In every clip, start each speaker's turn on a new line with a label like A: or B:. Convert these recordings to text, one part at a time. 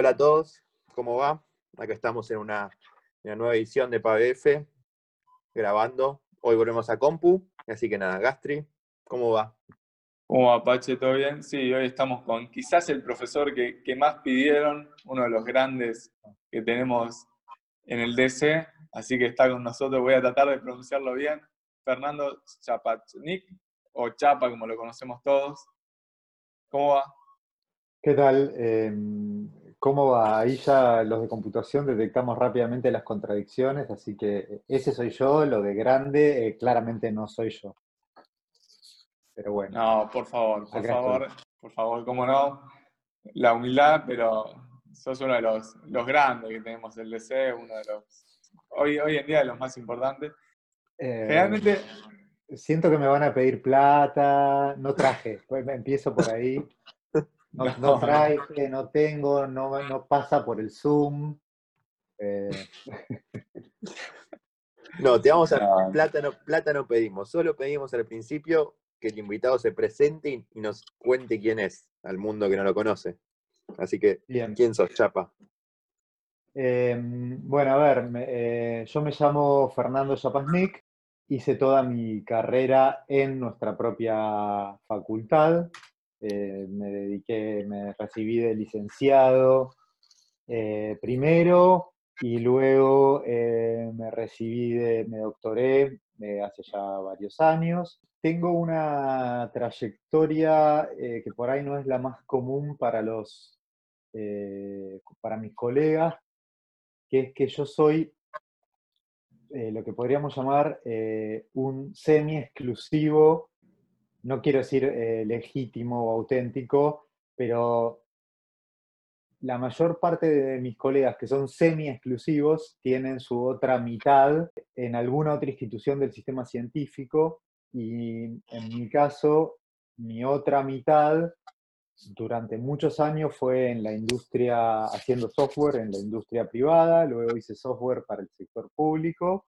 A: Hola a todos, ¿cómo va? Acá estamos en una, en una nueva edición de PABF, grabando. Hoy volvemos a Compu, así que nada, Gastri, ¿cómo va?
B: ¿Cómo va, Pache? ¿Todo bien? Sí, hoy estamos con quizás el profesor que, que más pidieron, uno de los grandes que tenemos en el DC, así que está con nosotros, voy a tratar de pronunciarlo bien, Fernando Chapachnik, o Chapa como lo conocemos todos. ¿Cómo va?
C: ¿Qué tal? Em, ¿Cómo va? Ahí ya los de computación detectamos rápidamente las contradicciones, así que ese soy yo, lo de grande eh, claramente no soy yo. Pero bueno.
B: No, por favor, por favor, por favor, cómo no. La humildad, pero sos uno de los, los grandes que tenemos el DC, uno de los, hoy, hoy en día de los más importantes.
C: Eh,
B: Generalmente,
C: Siento que me van a pedir plata, no traje, pues me empiezo por ahí. No, no
B: No.
C: tengo, no, no pasa por el Zoom. Eh,
A: No, te vamos a plata, no, plata no pedimos, solo pedimos al principio que el invitado se presente y, nos cuente quién es al mundo que no lo conoce. Así que,
C: bien.
A: ¿quién sos, Chapa?
C: Eh, bueno, a ver, me- eh, yo me llamo Fernando Zapasnik, hice toda mi carrera en nuestra propia facultad, eh, me dediqué, me recibí de licenciado eh, primero y luego eh, me recibí de, me doctoré hace ya varios años. Tengo una trayectoria que por ahí no es la más común para los, para mis colegas, que es que yo soy lo que podríamos llamar un semi-exclusivo, no quiero decir eh, legítimo o auténtico, pero la mayor parte de mis colegas que son semi-exclusivos tienen su otra mitad en alguna otra institución del sistema científico y en mi caso, mi otra mitad durante muchos años fue en la industria, haciendo software en la industria privada, luego hice software para el sector público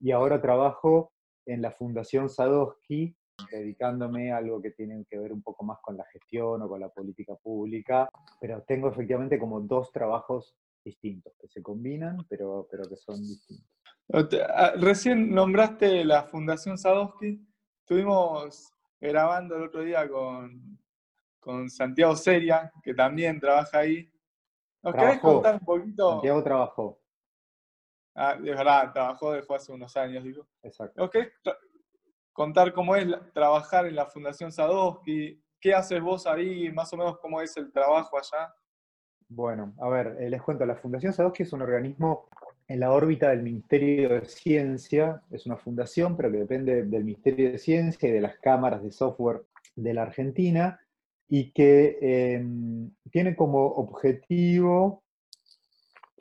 C: y ahora trabajo en la Fundación Sadowski, dedicándome a algo que tiene que ver un poco más con la gestión o con la política pública, pero tengo efectivamente como dos trabajos distintos, que se combinan, pero, pero que son distintos.
B: ah, recién nombraste la Fundación Sadowski. Estuvimos grabando el otro día con, con Santiago Seria, que también trabaja ahí. ¿Nos querés contar un poquito?
C: Santiago trabajó,
B: Ah, es verdad, trabajó, dejó hace unos años, digo.
C: exacto.
B: ¿Nos querés contar cómo es trabajar en la Fundación Sadowski? ¿Qué haces vos ahí? Más o menos cómo es el trabajo allá.
C: Bueno, a ver, eh, les cuento, la Fundación Sadowski es un organismo en la órbita del Ministerio de Ciencia, es una fundación, pero que depende del Ministerio de Ciencia y de las cámaras de software de la Argentina, y que eh, tiene como objetivo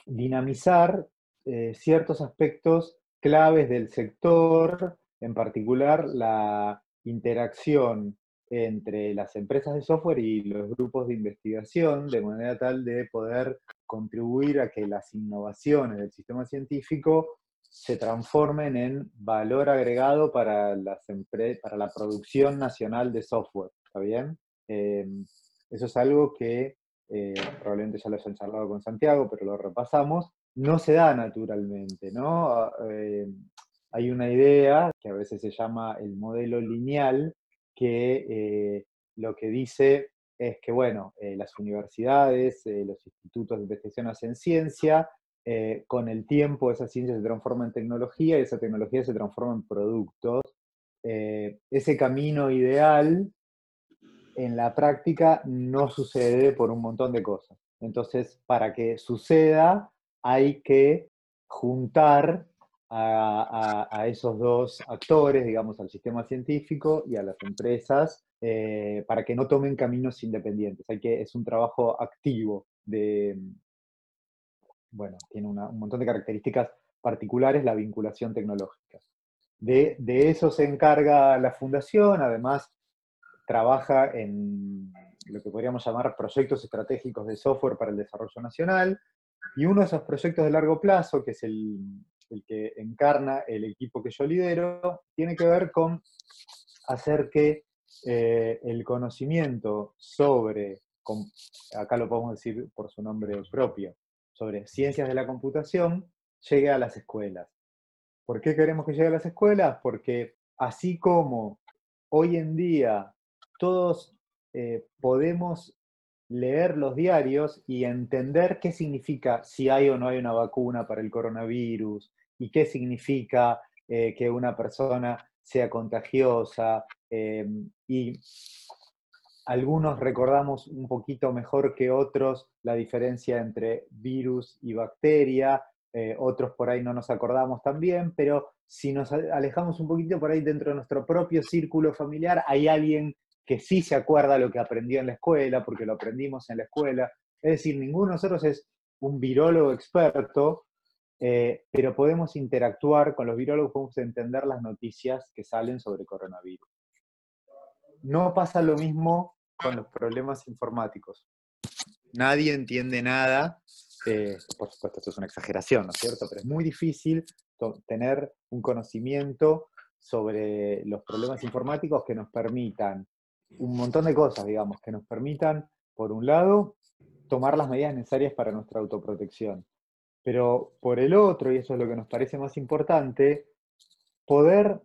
C: dinamizar eh, ciertos aspectos claves del sector, en particular la interacción entre las empresas de software y los grupos de investigación, de manera tal de poder contribuir a que las innovaciones del sistema científico se transformen en valor agregado para, las para la producción nacional de software. ¿Está bien? Eh, eso es algo que eh, probablemente ya lo hayan charlado con Santiago, pero lo repasamos. No se da naturalmente, ¿no? Ah, eh, hay una idea que a veces se llama el modelo lineal, que eh, lo que dice es que, bueno, eh, las universidades, eh, los institutos de investigación hacen ciencia, con el tiempo esa ciencia se transforma en tecnología y esa tecnología se transforma en productos. Ese camino ideal en la práctica no sucede por un montón de cosas. Entonces, para que suceda, hay que juntar a, esos dos actores, digamos, al sistema científico y a las empresas, eh, para que no tomen caminos independientes. Hay que, es un trabajo activo de, bueno, tiene un montón de características particulares la vinculación tecnológica. De, de eso se encarga la fundación, además trabaja en lo que podríamos llamar proyectos estratégicos de software para el desarrollo nacional, y uno de esos proyectos de largo plazo, que es el, el que encarna el equipo que yo lidero, tiene que ver con hacer que eh, el conocimiento sobre acá lo podemos decir por su nombre propio, sobre ciencias de la computación, llegue a las escuelas. ¿Por qué queremos que llegue a las escuelas? Porque así como hoy en día todos eh, podemos leer los diarios y entender qué significa si hay o no hay una vacuna para el coronavirus y qué significa eh, que una persona sea contagiosa em, y algunos recordamos un poquito mejor que otros la diferencia entre virus y bacteria, eh, otros por ahí no nos acordamos también, pero si nos alejamos un poquito por ahí dentro de nuestro propio círculo familiar, hay alguien que sí se acuerda lo que aprendió en la escuela, porque lo aprendimos en la escuela. Es decir, ninguno de nosotros es un virólogo experto, eh, pero podemos interactuar con los virólogos, podemos entender las noticias que salen sobre coronavirus. No pasa lo mismo con los problemas informáticos. Nadie entiende nada. Eh, por supuesto, esto es una exageración, ¿no es cierto? Pero es muy difícil tener un conocimiento sobre los problemas informáticos que nos permitan un montón de cosas, digamos, que nos permitan, por un lado, tomar las medidas necesarias para nuestra autoprotección. Pero por el otro, y eso es lo que nos parece más importante, poder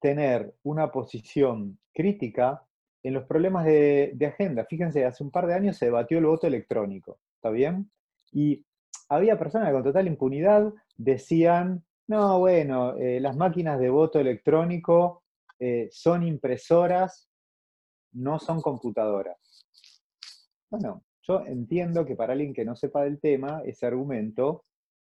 C: tener una posición crítica en los problemas de, agenda. Fíjense, hace un par de años se debatió el voto electrónico, ¿está bien? Y había personas con total impunidad decían, no, bueno, eh, las máquinas de voto electrónico eh, son impresoras no son computadoras. Bueno, yo entiendo que para alguien que no sepa del tema, ese argumento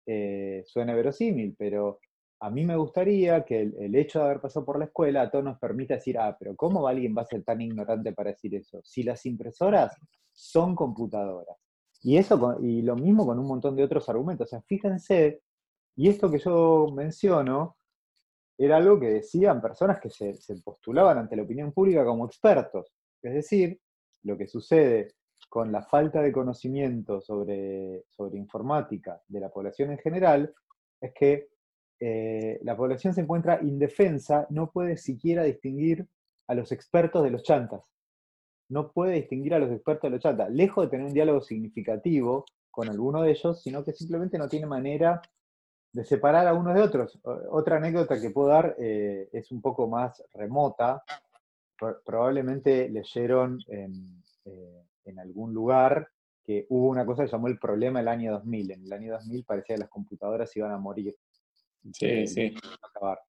C: eh, suena verosímil, pero a mí me gustaría que el, hecho de haber pasado por la escuela a todos nos permita decir, ah, pero ¿cómo alguien va a ser tan ignorante para decir eso? Si las impresoras son computadoras. Y, eso, y lo mismo con un montón de otros argumentos. O sea, fíjense, y esto que yo menciono era algo que decían personas que se, postulaban ante la opinión pública como expertos. Es decir, lo que sucede con la falta de conocimiento sobre, sobre informática de la población en general es que eh, la población se encuentra indefensa, no puede siquiera distinguir a los expertos de los chantas. No puede distinguir a los expertos de los chantas, lejos de tener un diálogo significativo con alguno de ellos, sino que simplemente no tiene manera de separar a unos de otros. Otra anécdota que puedo dar eh, es un poco más remota. Probablemente leyeron en, eh, en, algún lugar que hubo una cosa que llamó el problema del año 2000. En el año 2000 parecía que las computadoras iban a morir.
B: Sí, sí.
C: acabar.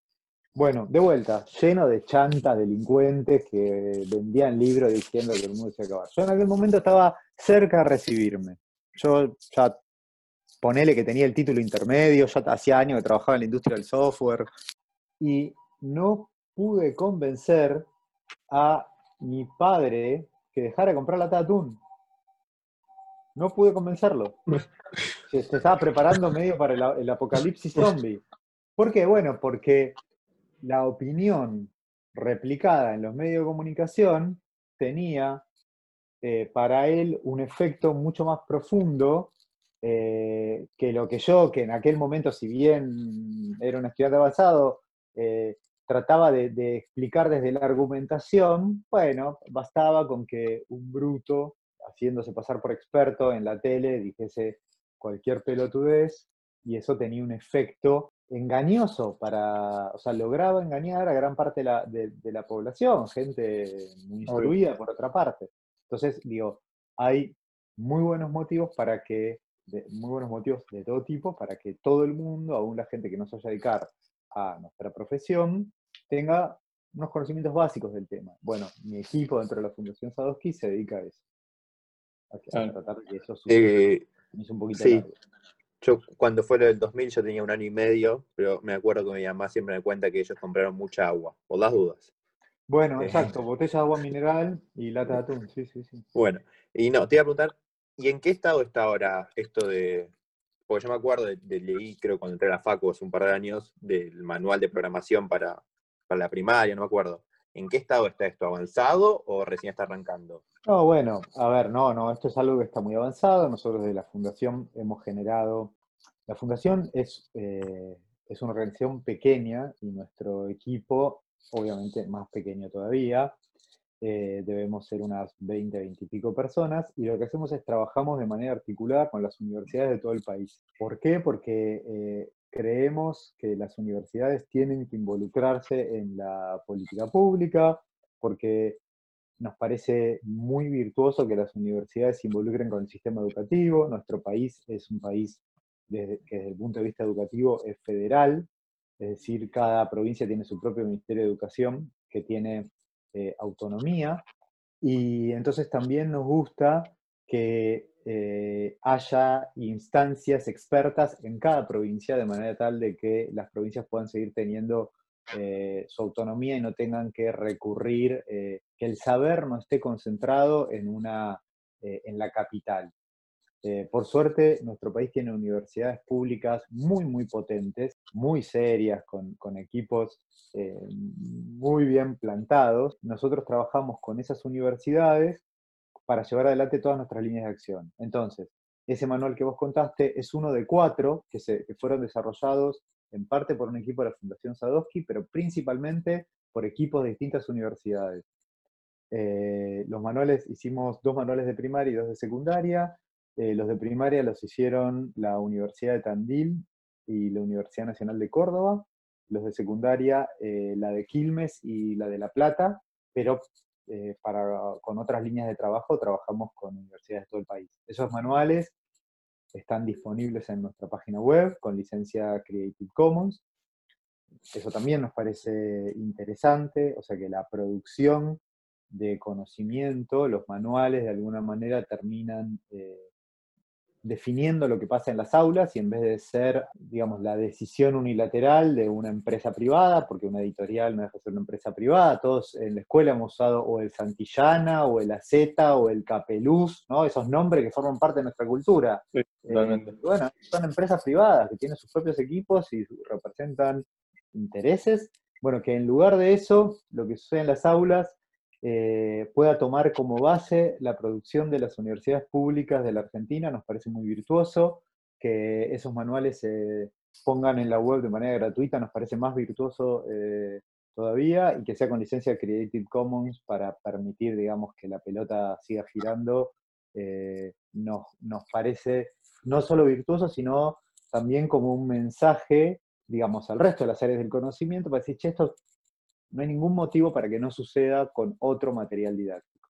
C: Bueno, de vuelta, lleno de chantas, delincuentes que vendían libros diciendo que el mundo se acababa. Yo en aquel momento estaba cerca de recibirme. Yo ya ponele que tenía el título intermedio, ya hacía años que trabajaba en la industria del software, y no pude convencer a mi padre que dejara de comprar la atún. No pude convencerlo. Se, estaba preparando medio para el, apocalipsis zombie. ¿Por qué? Bueno, porque la opinión replicada en los medios de comunicación tenía eh, para él un efecto mucho más profundo eh, que lo que yo, que en aquel momento, si bien era un estudiante avanzado, eh, trataba de, explicar desde la argumentación, bueno, bastaba con que un bruto, haciéndose pasar por experto en la tele, dijese cualquier pelotudez, y eso tenía un efecto engañoso para, o sea, lograba engañar a gran parte de la, población, gente muy instruida por otra parte. Entonces, digo, hay muy buenos motivos para que muy buenos motivos de todo tipo para que todo el mundo, aún la gente que no se vaya a dedicar a nuestra profesión, tenga unos conocimientos básicos del tema. Bueno, mi equipo dentro de la Fundación Sadowski se dedica a eso. A, tratar de que eso
A: eh, un poquito sí. Yo cuando fue lo del 2000 yo tenía un año y medio, pero me acuerdo que mi mamá siempre me cuenta que ellos compraron mucha agua, por las dudas.
C: Bueno, eh, exacto, botella de agua mineral y lata de atún, sí, sí, sí.
A: Bueno, y no, te iba a preguntar, ¿Y en qué estado está ahora esto de.? Porque yo me acuerdo de, leí, creo, cuando entré a la FACU hace un par de años, del manual de programación para, la primaria, no me acuerdo. ¿En qué estado está esto? ¿Avanzado o recién está arrancando?
C: No, bueno, a ver, no, no, esto es algo que está muy avanzado. Nosotros de la Fundación hemos generado. La Fundación es, eh, es una organización pequeña y nuestro equipo, obviamente, más pequeño todavía. eh, debemos ser unas 20, 20 y pico personas, y lo que hacemos es trabajamos de manera articulada con las universidades de todo el país. ¿Por qué? Porque eh, creemos que las universidades tienen que involucrarse en la política pública, porque nos parece muy virtuoso que las universidades se involucren con el sistema educativo. Nuestro país es un país que desde el punto de vista educativo es federal, es decir, cada provincia tiene su propio Ministerio de Educación que tiene eh, autonomía, y entonces también nos gusta que eh, haya instancias expertas en cada provincia, de manera tal de que las provincias puedan seguir teniendo eh, su autonomía y no tengan que recurrir, que el saber no esté concentrado en, una, en la capital. Eh, por suerte, nuestro país tiene universidades públicas muy, muy potentes, muy serias, con, equipos eh, muy bien plantados. Nosotros trabajamos con esas universidades para llevar adelante todas nuestras líneas de acción. Entonces, ese manual que vos contaste es uno de cuatro que, se, fueron desarrollados en parte por un equipo de la Fundación Sadowski, pero principalmente por equipos de distintas universidades. Eh, los manuales, hicimos dos manuales de primaria y dos de secundaria, eh, los de primaria los hicieron la Universidad de Tandil y la Universidad Nacional de Córdoba. Los de secundaria, eh, la de Quilmes y la de La Plata, pero eh, para, con otras líneas de trabajo trabajamos con universidades de todo el país. Esos manuales están disponibles en nuestra página web con licencia Creative Commons. Eso también nos parece interesante, o sea que la producción de conocimiento, los manuales de alguna manera terminan definiendo lo que pasa en las aulas y en vez de ser, digamos, la decisión unilateral de una empresa privada, porque una editorial no deja de ser una empresa privada, todos en la escuela hemos usado o el Santillana, o el Aceta, o el Capeluz, ¿no? Esos nombres que forman parte de nuestra cultura.
B: Sí,
C: eh, bueno, son empresas privadas que tienen sus propios equipos y representan intereses. Bueno, que en lugar de eso, lo que sucede en las aulas eh, pueda tomar como base la producción de las universidades públicas de la Argentina, nos parece muy virtuoso, que esos manuales se pongan en la web de manera gratuita, nos parece más virtuoso eh, todavía, y que sea con licencia Creative Commons para permitir, digamos, que la pelota siga girando, eh, nos, nos parece no solo virtuoso, sino también como un mensaje, digamos, al resto de las áreas del conocimiento, para decir, che, esto no hay ningún motivo para que no suceda con otro material didáctico.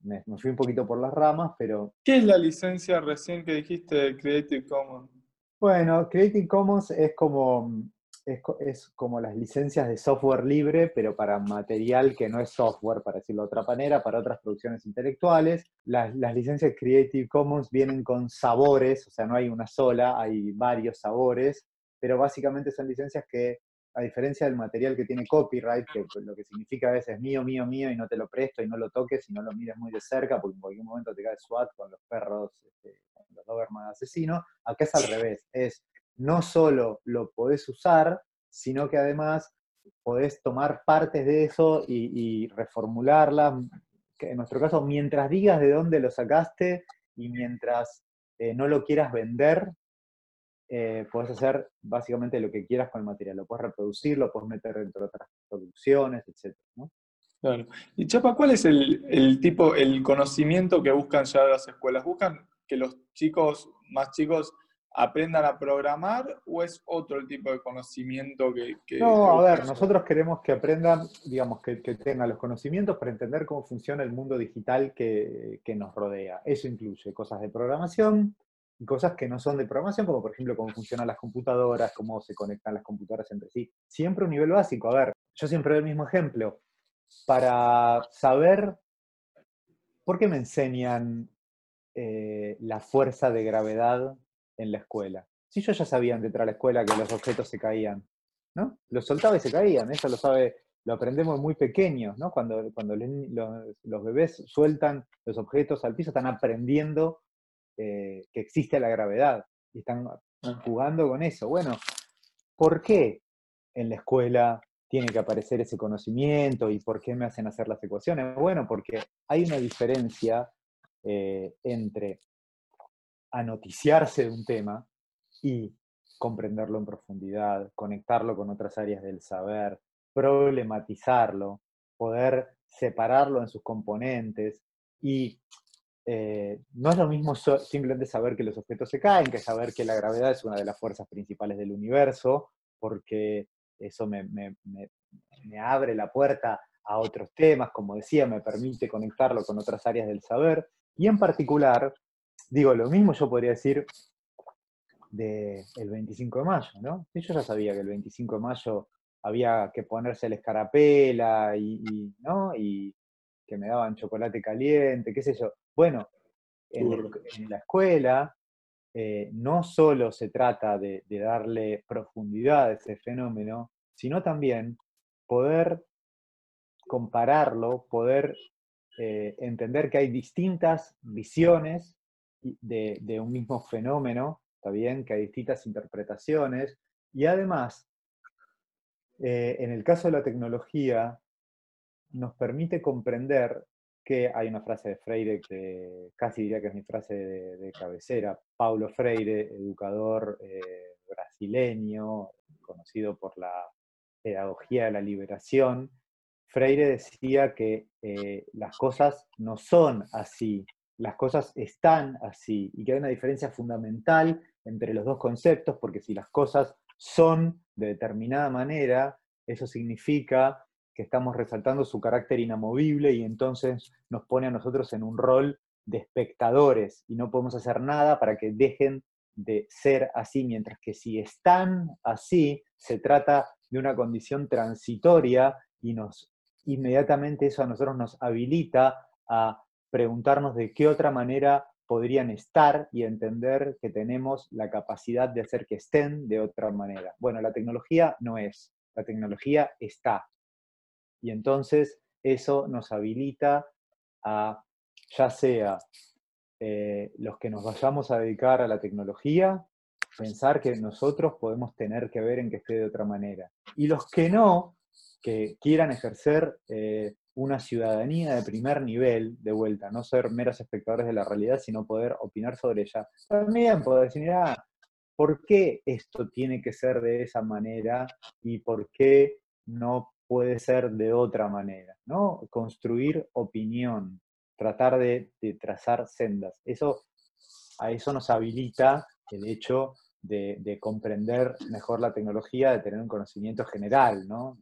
C: Me, fui un poquito por las ramas, pero...
B: ¿Qué es la licencia recién que dijiste de Creative Commons?
C: Bueno, Creative Commons es como, es, como las licencias de software libre, pero para material que no es software, para decirlo de otra manera, para otras producciones intelectuales. Las, las licencias Creative Commons vienen con sabores, o sea, no hay una sola, hay varios sabores, pero básicamente son licencias que a diferencia del material que tiene copyright, que lo que significa a veces mío, mío, mío, y no te lo presto y no lo toques y no lo mires muy de cerca, porque en cualquier momento te cae SWAT con los perros, este, con los Doberman asesinos, acá es al revés, es no solo lo podés usar, sino que además podés tomar partes de eso y, reformularlas, que en nuestro caso, mientras digas de dónde lo sacaste y mientras eh, no lo quieras vender, eh, puedes hacer básicamente lo que quieras con el material. Lo puedes reproducir, lo puedes meter dentro de otras producciones, etc.
B: Claro. Y Chapa, ¿cuál es el, tipo, el conocimiento que buscan ya las escuelas? ¿Buscan que los chicos más chicos aprendan a programar o es otro el tipo de conocimiento que...
C: no, a ver, nosotros queremos que aprendan, digamos, que, tengan los conocimientos para entender cómo funciona el mundo digital que, que, nos rodea. Eso incluye cosas de programación, cosas que no son de programación, como por ejemplo cómo funcionan las computadoras, cómo se conectan las computadoras entre sí. Siempre un nivel básico. A ver, yo siempre doy el mismo ejemplo. Para saber por qué me enseñan eh, la fuerza de gravedad en la escuela. Si yo ya sabía antes de la escuela que los objetos se caían, ¿no? Los soltaba y se caían, eso lo sabe, lo aprendemos muy pequeños, ¿no? Cuando, cuando los bebés sueltan los objetos al piso, están aprendiendo eh, que existe la gravedad y están jugando con eso. Bueno, ¿por qué en la escuela tiene que aparecer ese conocimiento y por qué me hacen hacer las ecuaciones? Bueno, porque hay una diferencia eh, entre anoticiarse de un tema y comprenderlo en profundidad, conectarlo con otras áreas del saber, problematizarlo, poder separarlo en sus componentes y eh, no es lo mismo simplemente saber que los objetos se caen que saber que la gravedad es una de las fuerzas principales del universo, porque eso me, abre la puerta a otros temas, como decía, me permite conectarlo con otras áreas del saber, y en particular, digo, lo mismo yo podría decir del 25 de mayo, ¿no? Yo ya sabía que el 25 de mayo había que ponerse la escarapela y, ¿no? y que me daban chocolate caliente, qué sé yo. Bueno, en, la escuela eh, no solo se trata de, darle profundidad a ese fenómeno, sino también poder compararlo, poder eh, entender que hay distintas visiones de, de, un mismo fenómeno, ¿está bien? Que hay distintas interpretaciones. Y además, eh, en el caso de la tecnología, nos permite comprender que hay una frase de Freire que casi diría que es mi frase de, cabecera, Paulo Freire, educador eh, brasileño, conocido por la pedagogía de la liberación, Freire decía que eh, las cosas no son así, las cosas están así, y que hay una diferencia fundamental entre los dos conceptos, porque si las cosas son de determinada manera, eso significa que estamos resaltando su carácter inamovible y entonces nos pone a nosotros en un rol de espectadores y no podemos hacer nada para que dejen de ser así, mientras que si están así, se trata de una condición transitoria y nos inmediatamente eso a nosotros nos habilita a preguntarnos de qué otra manera podrían estar y entender que tenemos la capacidad de hacer que estén de otra manera. Bueno, la tecnología no es, la tecnología está. Y entonces eso nos habilita a, ya sea eh, los que nos vayamos a dedicar a la tecnología, pensar que nosotros podemos tener que ver en que esté de otra manera. Y los que no, que quieran ejercer eh, una ciudadanía de primer nivel, de vuelta, no ser meros espectadores de la realidad, sino poder opinar sobre ella, también poder decir, ah, ¿por qué esto tiene que ser de esa manera y por qué no puede ser de otra manera? ¿no? Construir opinión, tratar de, trazar sendas. Eso, a eso nos habilita el hecho de, comprender mejor la tecnología, de tener un conocimiento general, ¿no?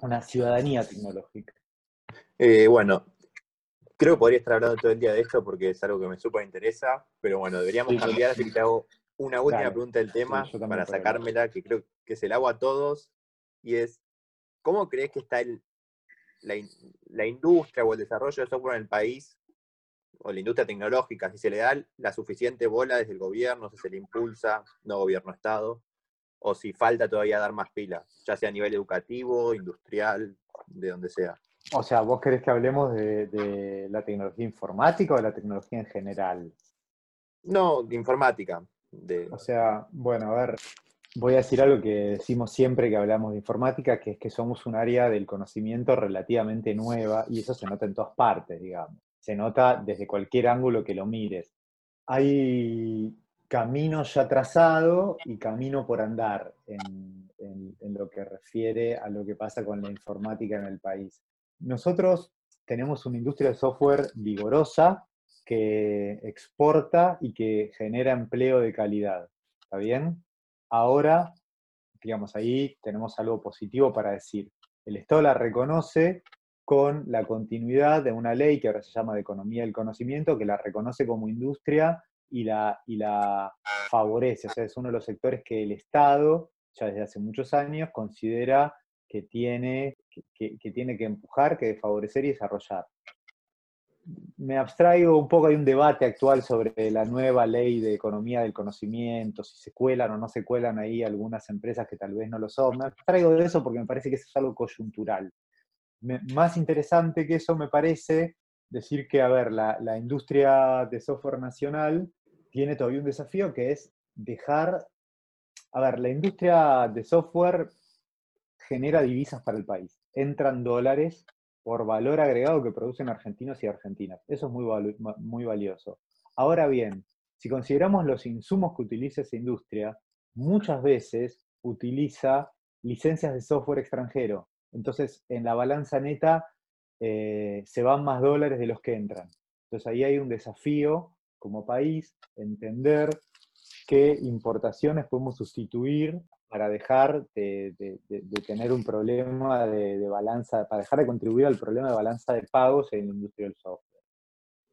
C: Una ciudadanía tecnológica.
A: Eh, bueno, creo que podría estar hablando todo el día de esto porque es algo que me súper interesa, pero bueno, deberíamos cambiar, así que te hago una última pregunta del tema para sacármela, que creo que es el agua a todos, y es, ¿cómo crees que está el, la, industria o el desarrollo de software en el país, o la industria tecnológica, si se le da la suficiente bola desde el gobierno, si se le impulsa, no gobierno, Estado, o si falta todavía dar más pilas, ya sea a nivel educativo, industrial, de donde sea?
C: O sea, ¿vos querés que hablemos de, la tecnología informática o de la tecnología en general?
A: No, de informática.
C: O sea, bueno, a ver, voy a decir algo que decimos siempre que hablamos de informática, que es que somos un área del conocimiento relativamente nueva y eso se nota en todas partes, digamos. Se nota desde cualquier ángulo que lo mires. Hay camino ya trazado y camino por andar en, en lo que refiere a lo que pasa con la informática en el país. Nosotros tenemos una industria de software vigorosa que exporta y que genera empleo de calidad. ¿Está bien? Ahora, digamos, ahí tenemos algo positivo para decir. El Estado la reconoce con la continuidad de una ley que ahora se llama de Economía del Conocimiento, que la reconoce como industria y la, y la favorece. O sea, es uno de los sectores que el Estado, ya desde hace muchos años, considera que tiene que, tiene que empujar, que favorecer y desarrollar. Me abstraigo un poco, hay un debate actual sobre la nueva ley de economía del conocimiento, si se cuelan o no se cuelan ahí algunas empresas que tal vez no lo son. Me abstraigo de eso porque me parece que eso es algo coyuntural. más interesante que eso me parece decir que, a ver, la, la industria de software nacional tiene todavía un desafío que es dejar, a ver, la industria de software genera divisas para el país. Entran dólares por valor agregado que producen argentinos y argentinas. Eso es muy, muy valioso. Ahora bien, si consideramos los insumos que utiliza esa industria, muchas veces utiliza licencias de software extranjero. entonces en la balanza neta eh, se van más dólares de los que entran. Entonces ahí hay un desafío como país, entender qué importaciones podemos sustituir para dejar de, tener un problema de, balanza, para dejar de contribuir al problema de balanza de pagos en la industria del software.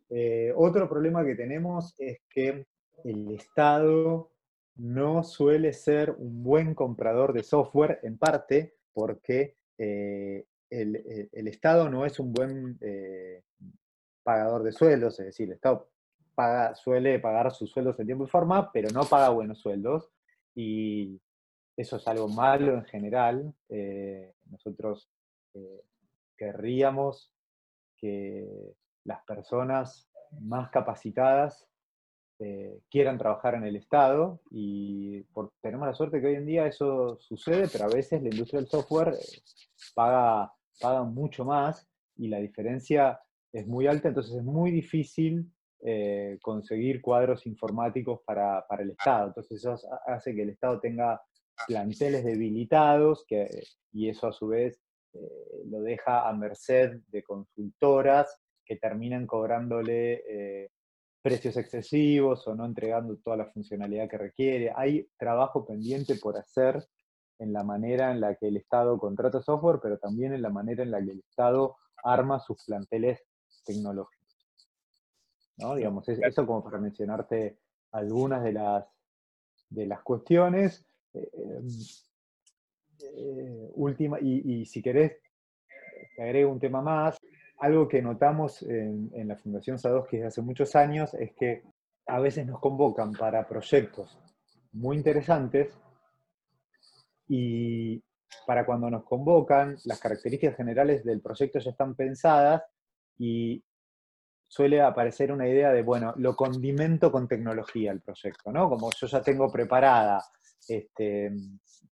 C: Eh, otro problema que tenemos es que el Estado no suele ser un buen comprador de software, en parte porque eh, el, Estado no es un buen eh, pagador de sueldos, es decir, el Estado suele pagar sus sueldos en tiempo y forma, pero no paga buenos sueldos. Y eso es algo malo en general. Eh, nosotros querríamos que las personas más capacitadas eh, quieran trabajar en el Estado y por, tenemos la suerte que hoy en día eso sucede, pero a veces la industria del software eh, paga, paga mucho más y la diferencia es muy alta, entonces es muy difícil eh, conseguir cuadros informáticos para, para, el Estado. Entonces eso hace que el Estado tenga planteles debilitados que, y eso a su vez lo deja a merced de consultoras que terminan cobrándole precios excesivos o no entregando toda la funcionalidad que requiere. Hay trabajo pendiente por hacer en la manera en la que el Estado contrata software, pero también en la manera en la que el Estado arma sus planteles tecnológicos. ¿No? Digamos, eso como para mencionarte algunas de las, de las cuestiones. Eh, eh, última, y, si querés, te agrego un tema más algo que notamos en, la Fundación Sadowski desde hace muchos años es que a veces nos convocan para proyectos muy interesantes y para cuando nos convocan, las características generales del proyecto ya están pensadas y suele aparecer una idea de, bueno, lo condimento con tecnología el proyecto, ¿no? Como yo ya tengo preparada, este,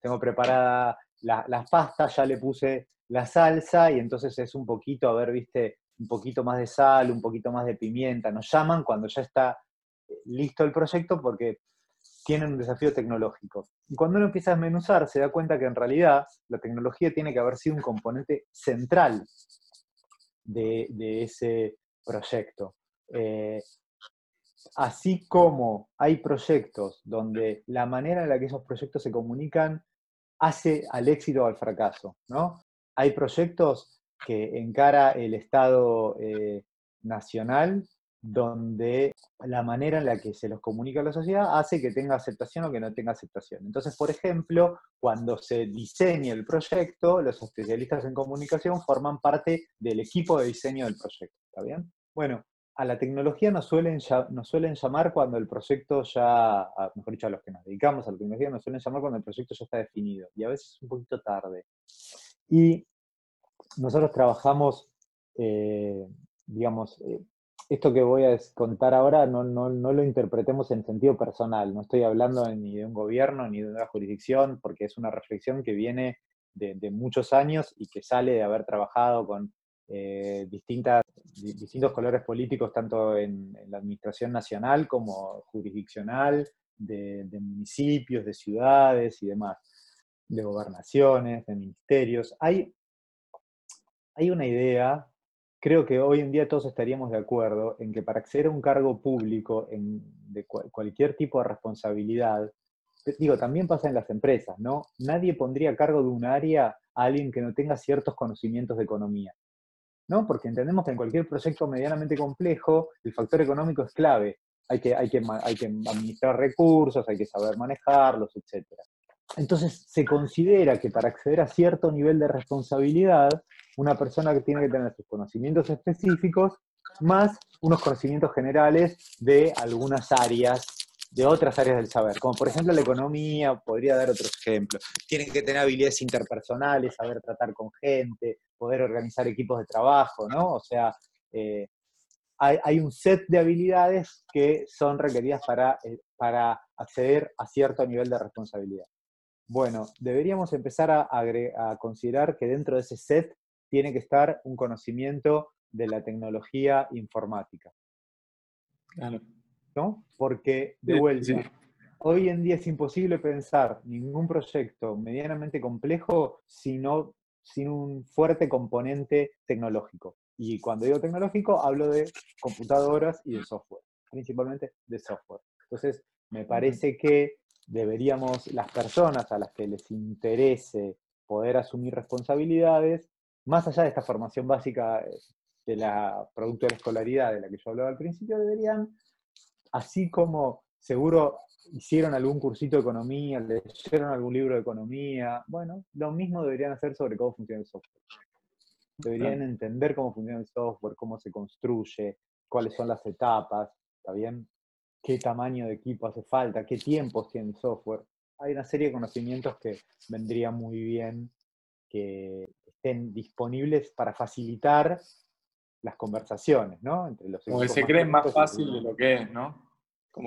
C: tengo preparada las pastas, ya le puse la salsa y entonces es un poquito, a ver, viste, un poquito más de sal, un poquito más de pimienta. Nos llaman cuando ya está eh, listo el proyecto porque tienen un desafío tecnológico. Y cuando uno empieza a desmenuzar, se da cuenta que en realidad la tecnología tiene que haber sido un componente central de, ese proyecto. Eh, así como hay proyectos donde la manera en la que esos proyectos se comunican hace al éxito o al fracaso, ¿no? hay proyectos que encara el Estado eh, nacional donde la manera en la que se los comunica a la sociedad hace que tenga aceptación o que no tenga aceptación. Entonces, por ejemplo, cuando se diseña el proyecto, los especialistas en comunicación forman parte del equipo de diseño del proyecto. ¿Está bien? Bueno, a la tecnología nos suelen, nos suelen llamar cuando el proyecto ya, mejor dicho, a los que nos dedicamos a la tecnología, nos suelen llamar cuando el proyecto ya está definido, y a veces un poquito tarde. Y nosotros trabajamos, eh, digamos, eh, esto que voy a contar ahora no, lo interpretemos en sentido personal, no estoy hablando ni de un gobierno ni de una jurisdicción, porque es una reflexión que viene de, muchos años y que sale de haber trabajado con eh, distintas, distintos colores políticos, tanto en, la administración nacional como jurisdiccional, de, municipios, de ciudades y demás de gobernaciones, de ministerios. Hay, hay una idea, creo que hoy en día todos estaríamos de acuerdo, en que para acceder a un cargo público en, de cualquier tipo de responsabilidad, digo, también pasa en las empresas, ¿no? Nadie pondría a cargo de un área a alguien que no tenga ciertos conocimientos de economía, ¿no? Porque entendemos que en cualquier proyecto medianamente complejo, el factor económico es clave. Hay que, hay que, hay que administrar recursos, hay que saber manejarlos, etcétera. Entonces se considera que para acceder a cierto nivel de responsabilidad, una persona que tiene que tener sus conocimientos específicos más unos conocimientos generales de algunas áreas, de otras áreas del saber, como por ejemplo la economía, podría dar otros ejemplos. Tiene que tener habilidades interpersonales, saber tratar con gente, poder organizar equipos de trabajo, ¿no? O sea, eh, hay, un set de habilidades que son requeridas para, eh, para acceder a cierto nivel de responsabilidad. Bueno, deberíamos empezar a, considerar que dentro de ese set tiene que estar un conocimiento de la tecnología informática. Claro. ¿No? Porque, de vuelta, hoy en día es imposible pensar ningún proyecto medianamente complejo si no sin un fuerte componente tecnológico. Y cuando digo tecnológico, hablo de computadoras y de software, principalmente de software. Entonces, me parece que deberíamos, las personas a las que les interese poder asumir responsabilidades, más allá de esta formación básica eh, de la producto de la escolaridad de la que yo hablaba al principio, deberían, así como seguro hicieron algún cursito de economía, leyeron algún libro de economía, bueno, lo mismo deberían hacer sobre cómo funciona el software. Deberían entender cómo funciona el software, cómo se construye, cuáles son las etapas, ¿está bien? ¿Qué tamaño de equipo hace falta? ¿Qué tiempos tiene el software? Hay una serie de conocimientos que vendría muy bien que estén disponibles para facilitar las conversaciones, ¿no?
B: Entre los Como que se creen más fácil de lo que es, ¿no?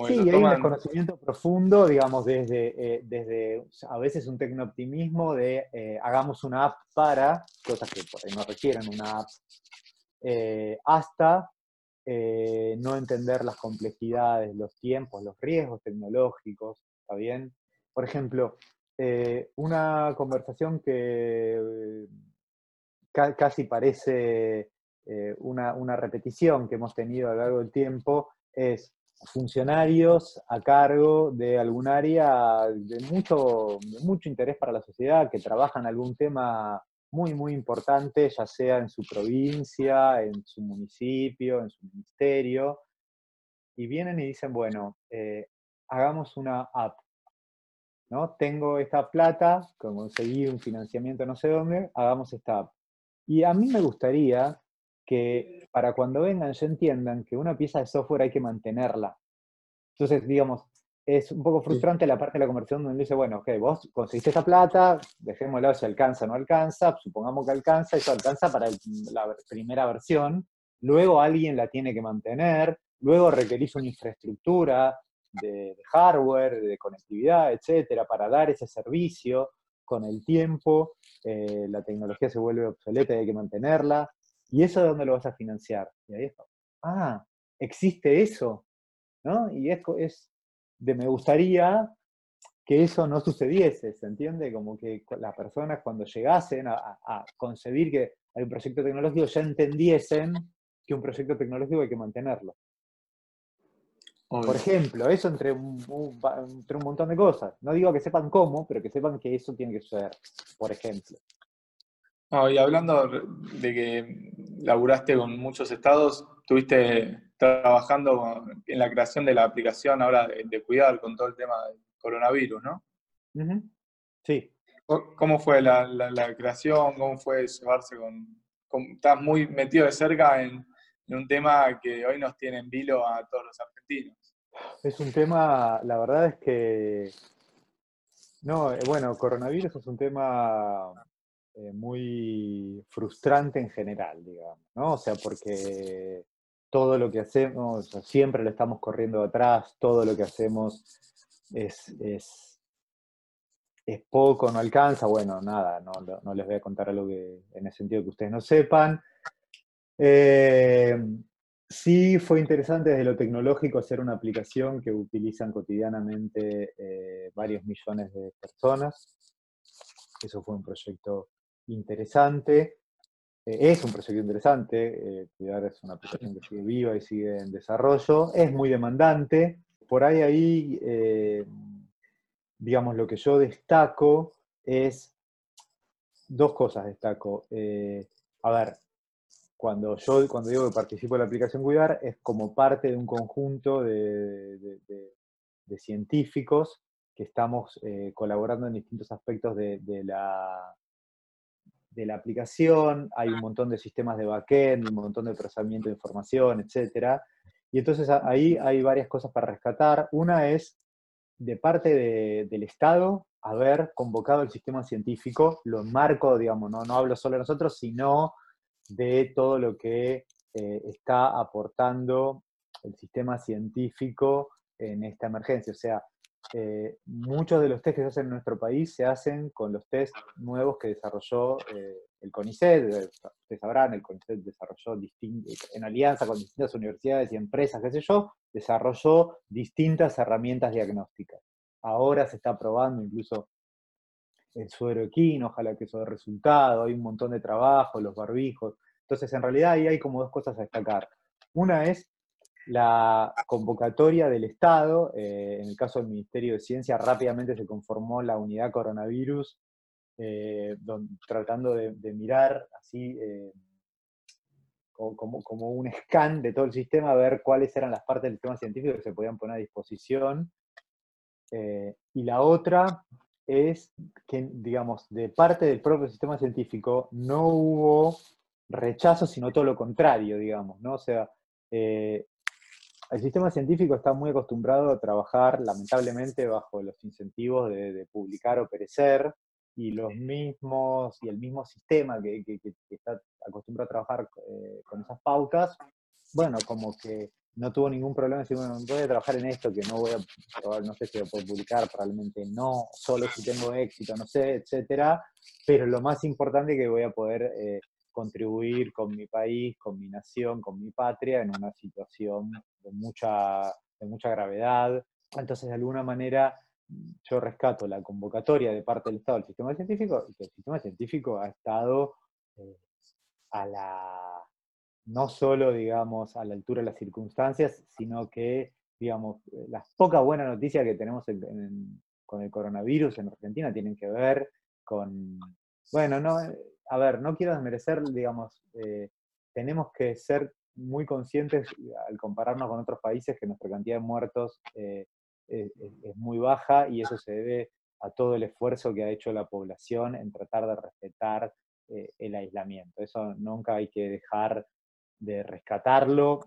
C: sí, hay un desconocimiento profundo, digamos, desde, eh, desde a veces un tecnooptimismo de eh, hagamos una app para, cosas que por ahí no requieren una app, eh, hasta no entender las complejidades, los tiempos, los riesgos tecnológicos, ¿está bien? Por ejemplo, una conversación que casi parece una, una repetición que hemos tenido a lo largo del tiempo es funcionarios a cargo de algún área de mucho, mucho interés para la sociedad, que trabajan algún tema muy, muy importante, ya sea en su provincia, en su municipio, en su ministerio, y vienen y dicen, bueno, eh, hagamos una app. ¿no? Tengo esta plata, conseguí un financiamiento no sé dónde, hagamos esta app. Y a mí me gustaría que para cuando vengan ya entiendan que una pieza de software hay que mantenerla. Entonces, digamos, es un poco frustrante la parte de la conversión donde dice, bueno, ok, vos conseguiste esa plata, dejémoslo si alcanza o no alcanza, supongamos que alcanza, eso alcanza para la primera versión, luego alguien la tiene que mantener, luego requerís una infraestructura de, hardware, de conectividad, etcétera, para dar ese servicio. Con el tiempo, eh, la tecnología se vuelve obsoleta y hay que mantenerla. ¿Y eso de dónde lo vas a financiar? Y ahí está. Ah, existe eso. ¿no? Y es, es de me gustaría que eso no sucediese, ¿se entiende? Como que las personas cuando llegasen a, concebir que hay un proyecto tecnológico ya entendiesen que un proyecto tecnológico hay que mantenerlo. Por ejemplo, eso entre un, entre un montón de cosas. No digo que sepan cómo, pero que sepan que eso tiene que suceder, por ejemplo
B: y hablando de que laburaste con muchos estados, estuviste trabajando en la creación de la aplicación ahora de, cuidar con todo el tema del coronavirus, ¿no?
C: Sí.
B: ¿Cómo fue la, creación? ¿Cómo fue llevarse con, Estás muy metido de cerca en, en, un tema que hoy nos tiene en vilo a todos los argentinos.
C: Es un tema, la verdad es que... No, eh, bueno, coronavirus es un tema eh, muy frustrante en general, digamos, ¿no? O sea, porque todo lo que hacemos, siempre lo estamos corriendo atrás, todo lo que hacemos es, es, poco, no alcanza, bueno, nada, no, no, les voy a contar algo que, en el sentido que ustedes no sepan. Eh, sí fue interesante desde lo tecnológico hacer una aplicación que utilizan cotidianamente eh, varios millones de personas. Eso fue un proyecto interesante. Eh, es un proyecto interesante, eh, Cuidar es una aplicación que sigue viva y sigue en desarrollo. Es muy demandante. Por ahí, ahí, eh, digamos, lo que yo destaco es dos cosas destaco. a ver, cuando yo cuando digo que participo en la aplicación Cuidar, es como parte de un conjunto de, científicos que estamos colaborando en distintos aspectos de, la, de la aplicación, hay un montón de sistemas de backend, un montón de procesamiento de información, etc. Y entonces ahí hay varias cosas para rescatar. Una es de parte del Estado haber convocado el sistema científico, lo marco, digamos, no, no hablo solo de nosotros, sino de todo lo que eh, está aportando el sistema científico en esta emergencia. O sea, eh, muchos de los test que se hacen en nuestro país se hacen con los test nuevos que desarrolló eh, el CONICET. Eh, ustedes sabrán, el CONICET desarrolló en alianza con distintas universidades y empresas, qué sé yo, desarrolló distintas herramientas diagnósticas. Ahora se está probando incluso el suero equino, ojalá que eso dé resultado, hay un montón de trabajo, los barbijos. Entonces, en realidad ahí hay como dos cosas a destacar. Una es la convocatoria del Estado, eh, en el caso del Ministerio de Ciencia, rápidamente se conformó la unidad coronavirus, eh, tratando de, mirar así eh, como, como, un scan de todo el sistema, a ver cuáles eran las partes del sistema científico que se podían poner a disposición. y la otra es que, digamos, de parte del propio sistema científico no hubo rechazo, sino todo lo contrario, digamos, ¿no? O sea, el sistema científico está muy acostumbrado a trabajar, lamentablemente, bajo los incentivos de, publicar o perecer, y los mismos, y el mismo sistema que, está acostumbrado a trabajar eh, con esas pautas, bueno, como que no tuvo ningún problema decir, bueno, voy a trabajar en esto, que no voy a probar, no sé si lo puedo publicar, probablemente no, solo si tengo éxito, no sé, etcétera, pero lo más importante es que voy a poder eh, contribuir con mi país, con mi nación, con mi patria en una situación de mucha, de mucha gravedad. Entonces, de alguna manera, yo rescato la convocatoria de parte del Estado del sistema científico y que el sistema científico ha estado eh, a la, no solo, digamos, a la altura de las circunstancias, sino que, digamos, las pocas buenas noticias que tenemos con el coronavirus en Argentina tienen que ver con, bueno, no, a ver, no quiero desmerecer, digamos, eh, tenemos que ser muy conscientes al compararnos con otros países que nuestra cantidad de muertos eh, es, muy baja y eso se debe a todo el esfuerzo que ha hecho la población en tratar de respetar eh, el aislamiento. Eso nunca hay que dejar de rescatarlo,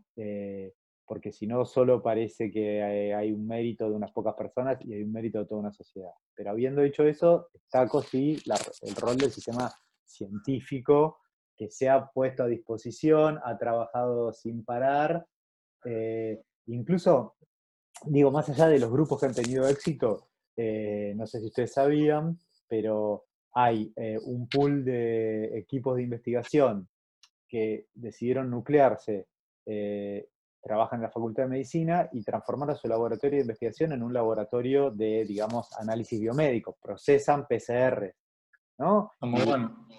C: porque si no solo parece que hay un mérito de unas pocas personas y hay un mérito de toda una sociedad. Pero habiendo dicho eso, destaco sí el rol del sistema científico que se ha puesto a disposición, ha trabajado sin parar, eh, incluso, digo, más allá de los grupos que han tenido éxito, eh, no sé si ustedes sabían, pero hay eh, un pool de equipos de investigación que decidieron nuclearse, trabajan en la Facultad de Medicina y transformaron su laboratorio de investigación en un laboratorio de, digamos, análisis biomédico. Procesan PCR, ¿no?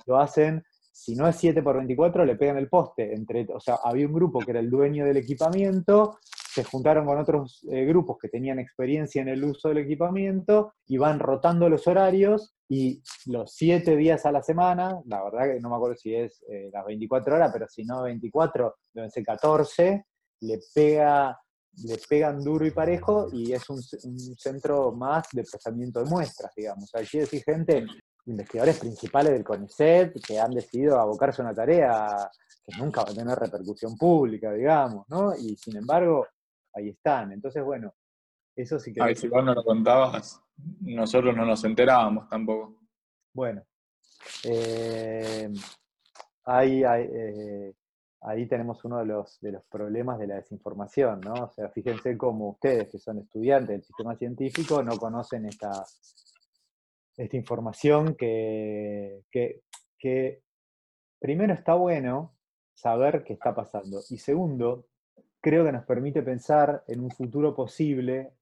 C: Lo hacen, si no es 7 por 24, le pegan el poste. Entre, o sea, había un grupo que era el dueño del equipamiento, se juntaron con otros eh, grupos que tenían experiencia en el uso del equipamiento y van rotando los horarios y los 7 días a la semana, la verdad que no me acuerdo si es eh, las 24 horas, pero si no 24, deben ser 14, le pega le pegan duro y parejo y es un, centro más de procesamiento de muestras, digamos. Aquí decir gente investigadores principales del CONICET que han decidido abocarse a una tarea que nunca va a tener repercusión pública, digamos, ¿no? Y sin embargo, ahí están. Entonces, bueno, eso sí que...
B: Ay, si vos no lo contabas, nosotros no nos enterábamos tampoco.
C: Bueno, eh, ahí, eh, ahí tenemos uno de los, de los problemas de la desinformación, ¿no? O sea, fíjense cómo ustedes, que son estudiantes del sistema científico, no conocen esta, esta información que, que, primero está bueno saber qué está pasando y segundo, creo que nos permite pensar en un futuro posible,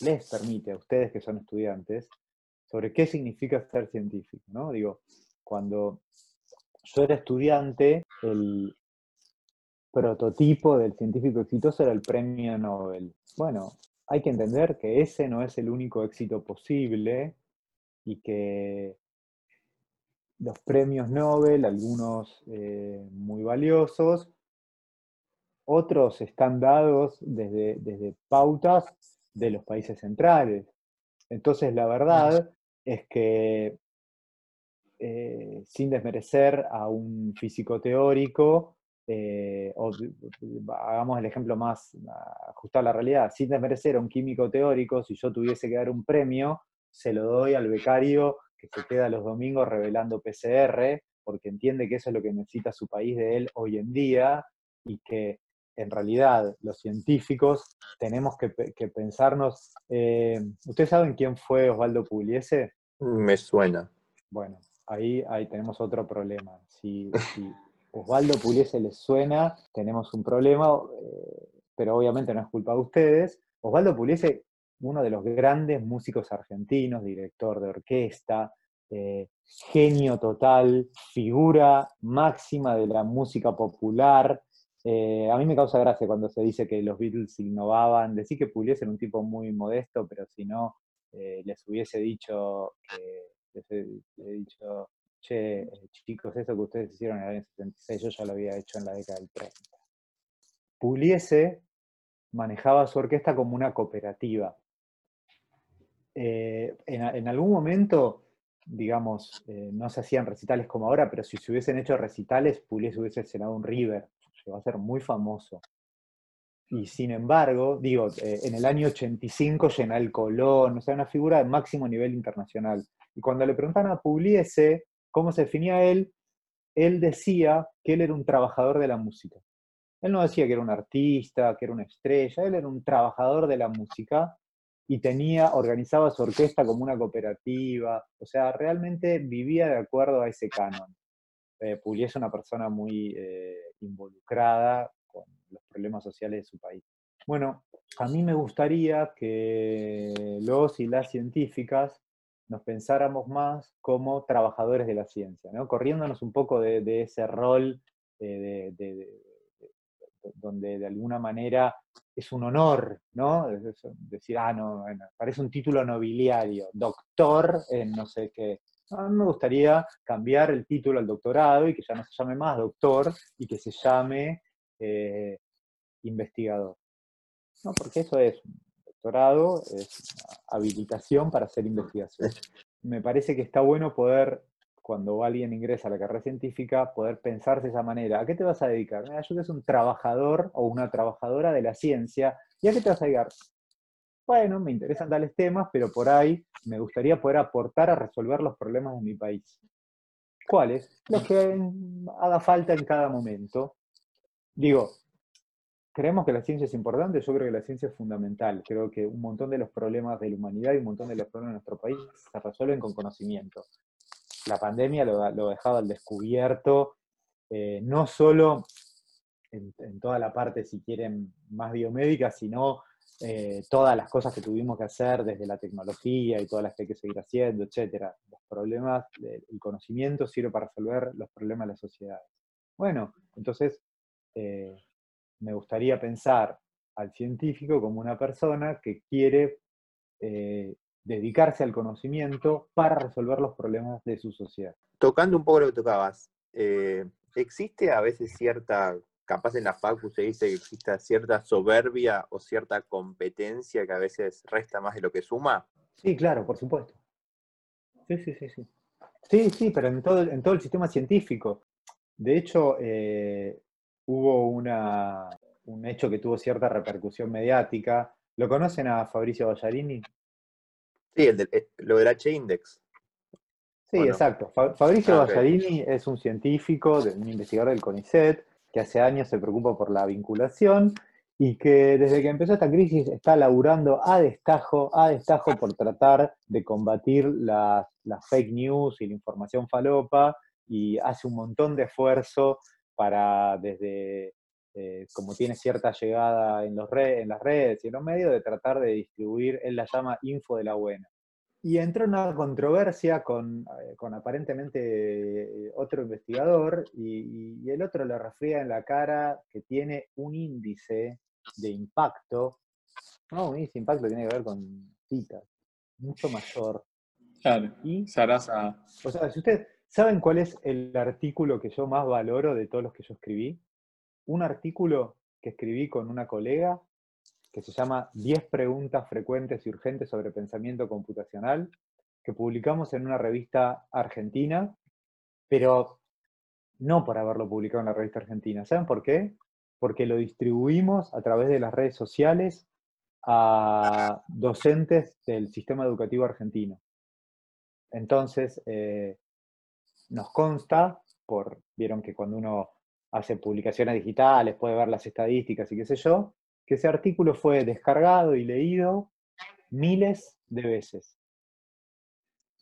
C: les permite a ustedes que son estudiantes, sobre qué significa ser científico, ¿no? Digo, cuando yo era estudiante, el prototipo del científico exitoso era el premio Nobel. Bueno, hay que entender que ese no es el único éxito posible y que los premios Nobel, algunos eh, muy valiosos, otros están dados desde, desde pautas de los países centrales. Entonces, la verdad es que, eh, sin desmerecer a un físico teórico, eh, o hagamos el ejemplo más ajustado a la realidad, sin desmerecer a un químico teórico, si yo tuviese que dar un premio, se lo doy al becario que se queda los domingos revelando PCR, porque entiende que eso es lo que necesita su país de él hoy en día y que en realidad los científicos tenemos que, pensarnos. Eh, ¿Ustedes saben quién fue Osvaldo Pugliese?
A: Me suena.
C: Bueno, ahí, ahí tenemos otro problema. Si, Osvaldo Pugliese les suena, tenemos un problema, eh, pero obviamente no es culpa de ustedes. Osvaldo Pugliese uno de los grandes músicos argentinos, director de orquesta, eh, genio total, figura máxima de la música popular. Eh, a mí me causa gracia cuando se dice que los Beatles innovaban. Decir que Pugliese era un tipo muy modesto, pero si no, eh, les hubiese dicho he, dicho, che, chicos, eso que ustedes hicieron en el año 76, yo ya lo había hecho en la década del 30. Pugliese manejaba su orquesta como una cooperativa. En, en, algún momento digamos, eh, no se hacían recitales como ahora, pero si se hubiesen hecho recitales, Pugliese hubiese cenado un River, llegó a ser muy famoso. Y sin embargo, digo, eh, en el año 85 llena el Colón, o sea, una figura de máximo nivel internacional. Y cuando le preguntan a Pugliese cómo se definía él, él decía que él era un trabajador de la música. Él no decía que era un artista, que era una estrella, él era un trabajador de la música y tenía, organizaba su orquesta como una cooperativa, o sea, realmente vivía de acuerdo a ese canon. Eh, es una persona muy eh, involucrada con los problemas sociales de su país. Bueno, a mí me gustaría que los y las científicas nos pensáramos más como trabajadores de la ciencia, ¿no? corriéndonos un poco de, ese rol eh, de, donde de alguna manera es un honor, ¿no? decir, ah, no, parece un título nobiliario, doctor en no sé qué. A mí me gustaría cambiar el título al doctorado y que ya no se llame más doctor y que se llame eh, investigador. ¿No? Porque eso es, doctorado es habilitación para hacer investigación. Me parece que está bueno poder cuando alguien ingresa a la carrera científica, poder pensarse de esa manera. ¿A qué te vas a dedicar? Mira, yo soy un trabajador o una trabajadora de la ciencia. ¿Y a qué te vas a dedicar? Bueno, me interesan tales temas, pero por ahí me gustaría poder aportar a resolver los problemas de mi país. ¿Cuáles? Los que haga falta en cada momento. Digo, creemos que la ciencia es importante, yo creo que la ciencia es fundamental. Creo que un montón de los problemas de la humanidad y un montón de los problemas de nuestro país se resuelven con conocimiento la pandemia lo, lo dejado al descubierto, eh, no solo en, toda la parte, si quieren, más biomédica, sino eh, todas las cosas que tuvimos que hacer desde la tecnología y todas las que hay que seguir haciendo, etc. Los problemas, el conocimiento sirve para resolver los problemas de la sociedad. Bueno, entonces eh, me gustaría pensar al científico como una persona que quiere dedicarse al conocimiento para resolver los problemas de su sociedad.
A: Tocando un poco lo que tocabas, eh, ¿existe a veces cierta, capaz en la facu se dice que existe cierta soberbia o cierta competencia que a veces resta más de lo que suma?
C: Sí, claro, por supuesto. Sí, sí, sí, sí. Sí, sí, pero en todo, en todo el sistema científico. De hecho, eh, hubo una, un hecho que tuvo cierta repercusión mediática. ¿Lo conocen a Fabricio Ballarini?
A: Sí, el eh, lo del H-Index.
C: Sí, exacto. Fabricio ah, es un científico, un investigador del CONICET, que hace años se preocupa por la vinculación y que desde que empezó esta crisis está laburando a destajo, a destajo por tratar de combatir las, fake news y la información falopa y hace un montón de esfuerzo para desde eh, como tiene cierta llegada en, los en las redes y en los medios, de tratar de distribuir, él la llama info de la buena. Y entró en una controversia con, eh, con aparentemente eh, otro investigador y, el otro le refría en la cara que tiene un índice de impacto, no, un índice de impacto tiene que ver con citas, mucho mayor.
B: Claro, y Sarasa.
C: O sea, si ustedes saben cuál es el artículo que yo más valoro de todos los que yo escribí, un artículo que escribí con una colega que se llama 10 preguntas frecuentes y urgentes sobre pensamiento computacional, que publicamos en una revista argentina, pero no por haberlo publicado en la revista argentina. ¿Saben por qué? Porque lo distribuimos a través de las redes sociales a docentes del sistema educativo argentino. Entonces, eh, nos consta, por, vieron que cuando uno hace publicaciones digitales, puede ver las estadísticas y qué sé yo, que ese artículo fue descargado y leído miles de veces.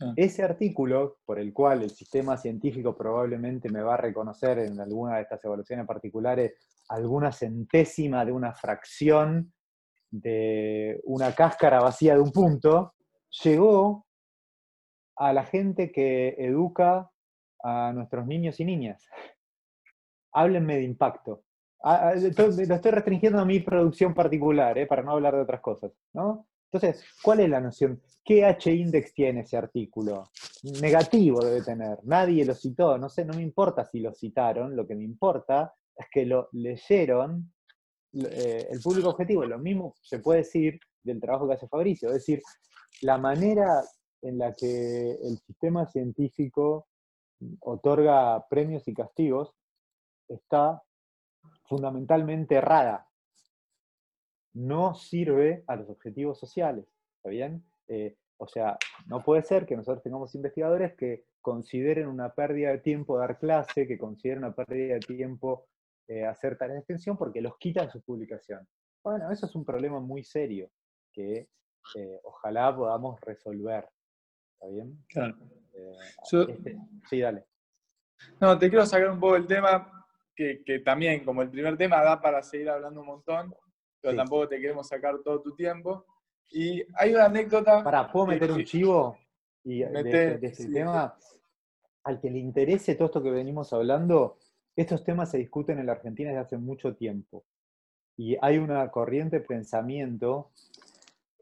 C: Ah. Ese artículo, por el cual el sistema científico probablemente me va a reconocer en alguna de estas evaluaciones particulares alguna centésima de una fracción de una cáscara vacía de un punto, llegó a la gente que educa a nuestros niños y niñas. Háblenme de impacto. Ah, ah, lo estoy restringiendo a mi producción particular, ¿eh? para no hablar de otras cosas. ¿no? Entonces, ¿cuál es la noción? ¿Qué H-index tiene ese artículo? Negativo debe tener. Nadie lo citó. No sé, no me importa si lo citaron. Lo que me importa es que lo leyeron eh, el público objetivo. Lo mismo se puede decir del trabajo que hace Fabricio. Es decir, la manera en la que el sistema científico otorga premios y castigos está fundamentalmente errada. No sirve a los objetivos sociales, ¿está bien? Eh, o sea, no puede ser que nosotros tengamos investigadores que consideren una pérdida de tiempo dar clase, que consideren una pérdida de tiempo eh, hacer tareas de extensión porque los quitan su publicación. Bueno, eso es un problema muy serio que eh, ojalá podamos resolver. ¿Está bien?
B: Claro.
C: Este, sí, dale.
B: No, te quiero sacar un poco el tema que, también, como el primer tema, da para seguir hablando un montón, pero tampoco te queremos sacar todo tu tiempo. Y hay una anécdota.
C: Para, ¿puedo meter un chivo? Y de, este tema, al que le interese todo esto que venimos hablando, estos temas se discuten en la Argentina desde hace mucho tiempo. Y hay una corriente de pensamiento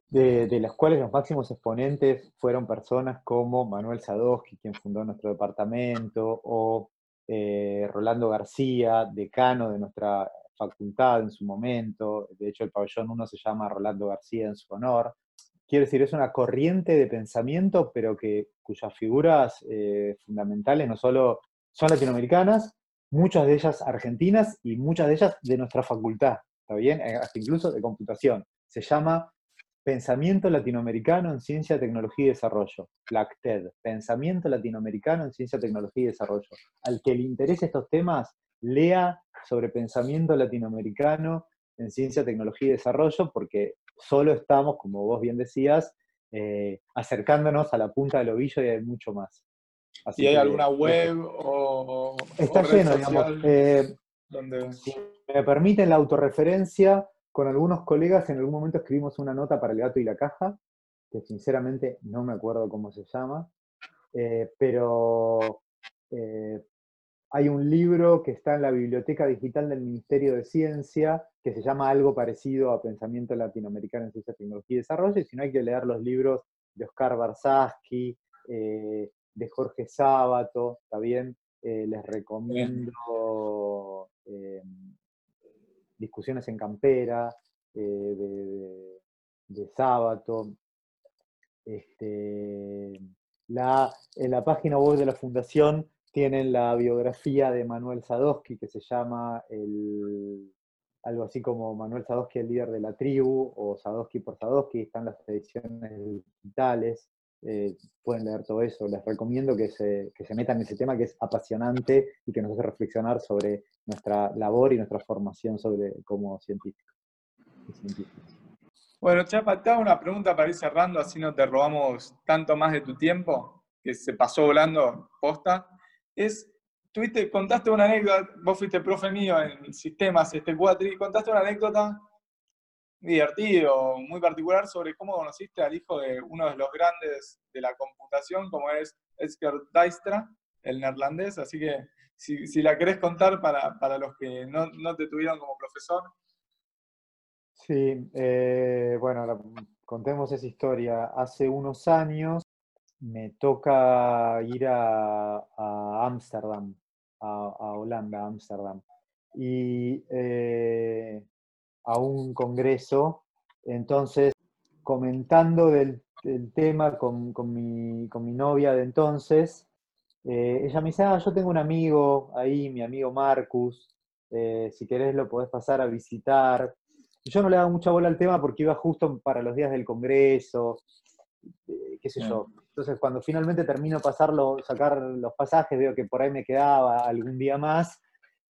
C: de, de las cuales los máximos exponentes fueron personas como Manuel Sadowski, quien fundó nuestro departamento, o eh, Rolando García, decano de nuestra facultad en su momento, de hecho el pabellón 1 se llama Rolando García en su honor. Quiero decir, es una corriente de pensamiento, pero que, cuyas figuras eh, fundamentales no solo son latinoamericanas, muchas de ellas argentinas y muchas de ellas de nuestra facultad, ¿está bien? Eh, hasta incluso de computación. Se llama Pensamiento Latinoamericano en Ciencia, Tecnología y Desarrollo, PLACTED, Pensamiento Latinoamericano en Ciencia, Tecnología y Desarrollo. Al que le interese estos temas, lea sobre pensamiento latinoamericano en ciencia, tecnología y desarrollo, porque solo estamos, como vos bien decías, eh, acercándonos a la punta del ovillo y hay mucho más.
B: ¿Y hay alguna web o,
C: Está lleno, digamos. Eh, si me permiten la autorreferencia, con algunos colegas en algún momento escribimos una nota para el gato y la caja, que sinceramente no me acuerdo cómo se llama, eh, pero eh, hay un libro que está en la biblioteca digital del Ministerio de Ciencia que se llama algo parecido a Pensamiento Latinoamericano en Ciencia, Tecnología y Desarrollo, y si no hay que leer los libros de Oscar Barsaski, eh, de Jorge Sábato, ¿está bien? les recomiendo discusiones en campera, eh, de, sábado. Este, la, en la página web de la fundación tienen la biografía de Manuel Sadowski, que se llama el, algo así como Manuel Sadowski, el líder de la tribu, o Sadowski por Sadowski, están las ediciones digitales. Eh, pueden leer todo eso. Les recomiendo que se, que se metan en ese tema que es apasionante y que nos hace reflexionar sobre nuestra labor y nuestra formación sobre, como científicos.
B: Bueno, Chapa, te hago una pregunta para ir cerrando, así no te robamos tanto más de tu tiempo, que se pasó volando posta. Es, tuviste, contaste una anécdota, vos fuiste profe mío en sistemas este cuatri, contaste una anécdota divertido, muy particular sobre cómo conociste al hijo de uno de los grandes de la computación, como es Esker Dijkstra, el neerlandés. Así que si, la querés contar para, los que no, te tuvieron como profesor.
C: Sí, eh, bueno, contemos esa historia. Hace unos años me toca ir a Ámsterdam, a, Holanda, Ámsterdam. Y eh, a un congreso, entonces comentando del, tema con, mi, novia de entonces, eh, ella me dice, ah, yo tengo un amigo ahí, mi amigo Marcus, eh, si querés lo podés pasar a visitar. yo no le daba mucha bola al tema porque iba justo para los días del congreso, eh, qué sé yo. Entonces cuando finalmente termino pasarlo, sacar los pasajes, veo que por ahí me quedaba algún día más.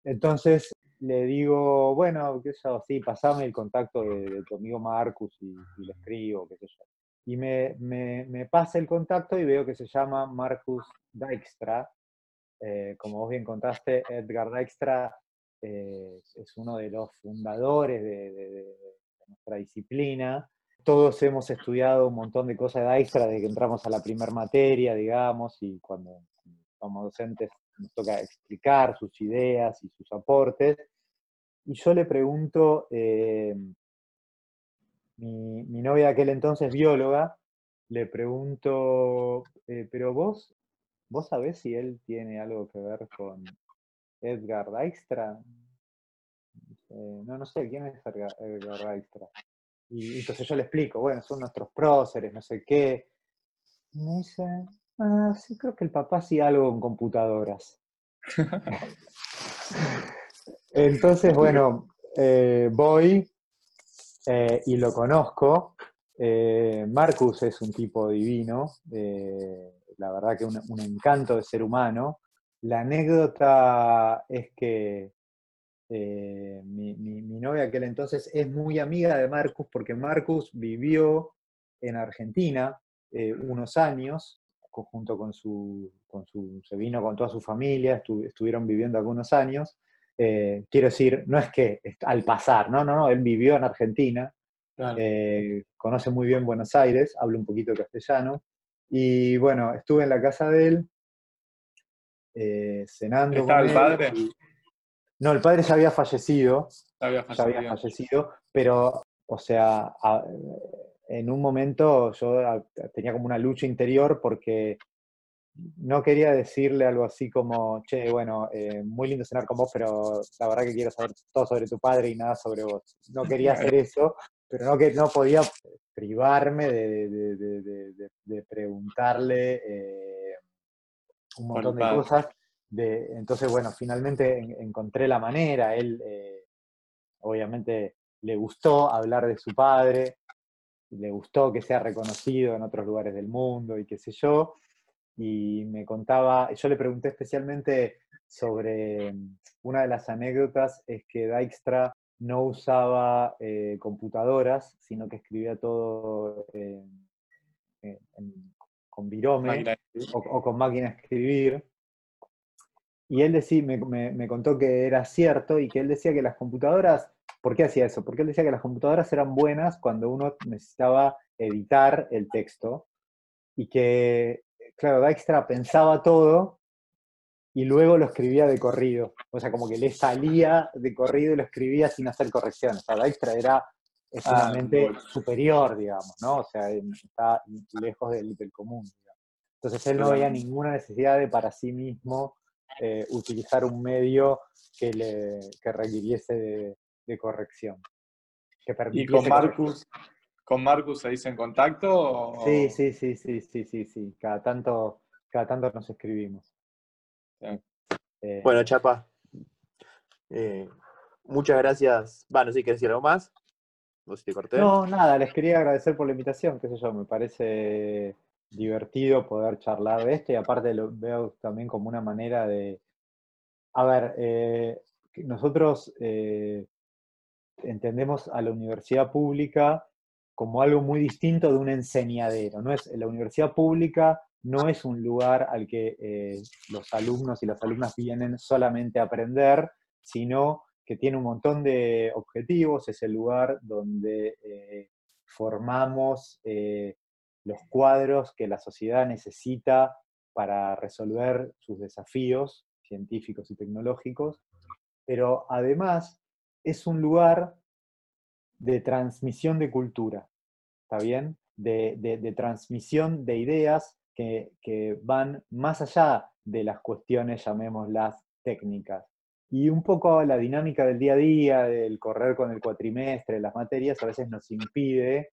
C: Entonces le digo, bueno, qué sé yo, sí, pasame el contacto de, tu amigo Marcus y, le escribo, qué sé yo. Y me, me, pasa el contacto y veo que se llama Marcus Dijkstra. Eh, como vos bien contaste, Edgar Dijkstra eh, es uno de los fundadores de, nuestra disciplina. todos hemos estudiado un montón de cosas de Dijkstra desde que entramos a la primera materia, digamos, y cuando somos docentes nos toca explicar sus ideas y sus aportes. Y yo le pregunto, eh, mi, mi, novia de aquel entonces, bióloga, le pregunto, eh, pero vos, vos sabés si él tiene algo que ver con Edgar Dijkstra? no, no sé, ¿quién es Edgar, Edgar Dijkstra? Y entonces yo le explico, bueno, son nuestros próceres, no sé qué. Y me dice, ah, sí, creo que el papá sí algo en computadoras. entonces, bueno, eh, voy eh, y lo conozco. Eh, Marcus es un tipo divino, la verdad que un, encanto de ser humano. La anécdota es que eh, mi, novia aquel entonces es muy amiga de Marcus porque Marcus vivió en Argentina eh, unos años junto con su, con su, se vino con toda su familia, estuvieron viviendo algunos años. Eh, quiero decir, no es que al pasar, no, no, no, él vivió en Argentina, conoce muy bien Buenos Aires, habla un poquito castellano, y bueno, estuve en la casa de él, cenando.
B: ¿Está el padre?
C: No, el padre ya había fallecido. Ya había fallecido. pero, o sea, en un momento yo tenía como una lucha interior porque no quería decirle algo así como, che, bueno, eh, muy lindo cenar con vos, pero la verdad que quiero saber todo sobre tu padre y nada sobre vos. No quería hacer eso, pero no, que, no podía privarme de, preguntarle eh, un montón de cosas entonces, bueno, finalmente encontré la manera, él eh, obviamente le gustó hablar de su padre, le gustó que sea reconocido en otros lugares del mundo y qué sé yo, y me contaba, yo le pregunté especialmente sobre mm, una de las anécdotas es que Dijkstra no usaba eh, computadoras, sino que escribía todo con virome o, o, con máquina de escribir. Y él decía, me, contó que era cierto y que él decía que las computadoras, ¿por qué hacía eso? Porque él decía que las computadoras eran buenas cuando uno necesitaba editar el texto y que, claro, Dijkstra pensaba todo y luego lo escribía de corrido. O sea, como que le salía de corrido y lo escribía sin hacer correcciones. O sea, Dijkstra era es una mente superior, digamos, ¿no? O sea, está lejos del, del común. Entonces él no veía ninguna necesidad de para sí mismo eh, utilizar un medio que, le, que requiriese de, corrección.
B: ¿Y con Marcus, con Marcus se dice en contacto?
C: Sí, sí, sí, sí, sí, sí, sí. Cada tanto, cada tanto nos escribimos.
A: Eh, bueno, Chapa. Eh, muchas gracias. Bueno, si quieres decir algo más. No sé si te corté.
C: No, nada, les quería agradecer por la invitación, qué sé yo, me parece divertido poder charlar de esto y aparte lo veo también como una manera de, a ver, eh, nosotros eh, entendemos a la universidad pública como algo muy distinto de un enseñadero. No es, la universidad pública no es un lugar al que eh, los alumnos y las alumnas vienen solamente a aprender, sino que tiene un montón de objetivos, es el lugar donde formamos los cuadros que la sociedad necesita para resolver sus desafíos científicos y tecnológicos, pero además es un lugar de transmisión de cultura, ¿está bien? De, transmisión de ideas que, que, van más allá de las cuestiones, llamémoslas, técnicas. Y un poco la dinámica del día a día, del correr con el cuatrimestre, las materias, a veces nos impide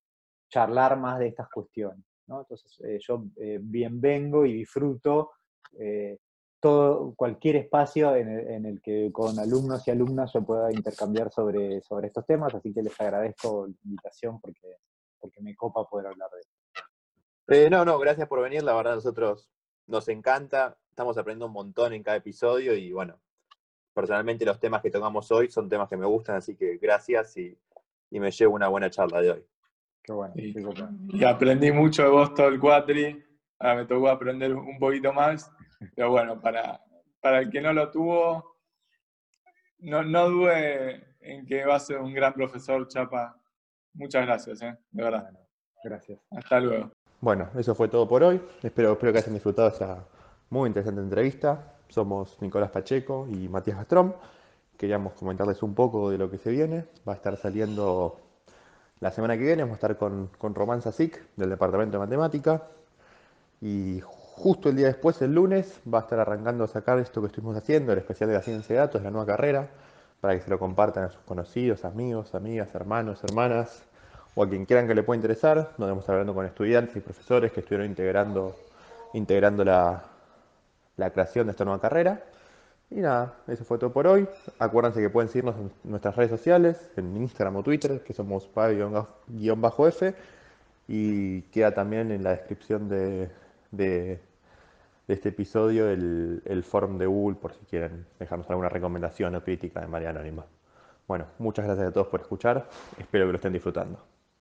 C: charlar más de estas cuestiones. Entonces eh, yo eh, bien vengo y disfruto eh, todo, cualquier espacio en el, que con alumnos y alumnas yo pueda intercambiar sobre, sobre estos temas, así que les agradezco la invitación porque, porque me copa poder hablar de
A: esto. no, no, gracias por venir, la verdad a nosotros nos encanta, estamos aprendiendo un montón en cada episodio y bueno, personalmente los temas que tocamos hoy son temas que me gustan, así que gracias y me llevo una buena charla de hoy.
C: Qué bueno.
B: Y, aprendí mucho de vos todo el cuatri. Ahora me tocó aprender un poquito más. Pero bueno, para, para el que no lo tuvo, no, no dude en que va a ser un gran profesor, Chapa. Muchas gracias, ¿eh? de verdad.
C: Gracias.
B: Hasta luego.
A: Bueno, eso fue todo por hoy. Espero, espero que hayan disfrutado esta muy interesante entrevista. Somos Nicolás Pacheco y Matías Gastrón. Queríamos comentarles un poco de lo que se viene. Va a estar saliendo la semana que viene, vamos a estar con, con Román Sasic del Departamento de Matemática. Y justo el día después, el lunes, va a estar arrancando a sacar esto que estuvimos haciendo, el especial de la ciencia de datos, la nueva carrera, para que se lo compartan a sus conocidos, amigos, amigas, hermanos, hermanas, o a quien quieran que le pueda interesar, donde vamos hablando con estudiantes y profesores que estuvieron integrando, integrando la, la creación de esta nueva carrera. Y nada, eso fue todo por hoy. Acuérdense que pueden seguirnos en nuestras redes sociales, en Instagram o Twitter, que somos PAV-F. Y queda también en la descripción de, de, este episodio el, el forum de Google por si quieren dejarnos alguna recomendación o crítica de manera anónima. Bueno, muchas gracias a todos por escuchar. Espero que lo estén disfrutando.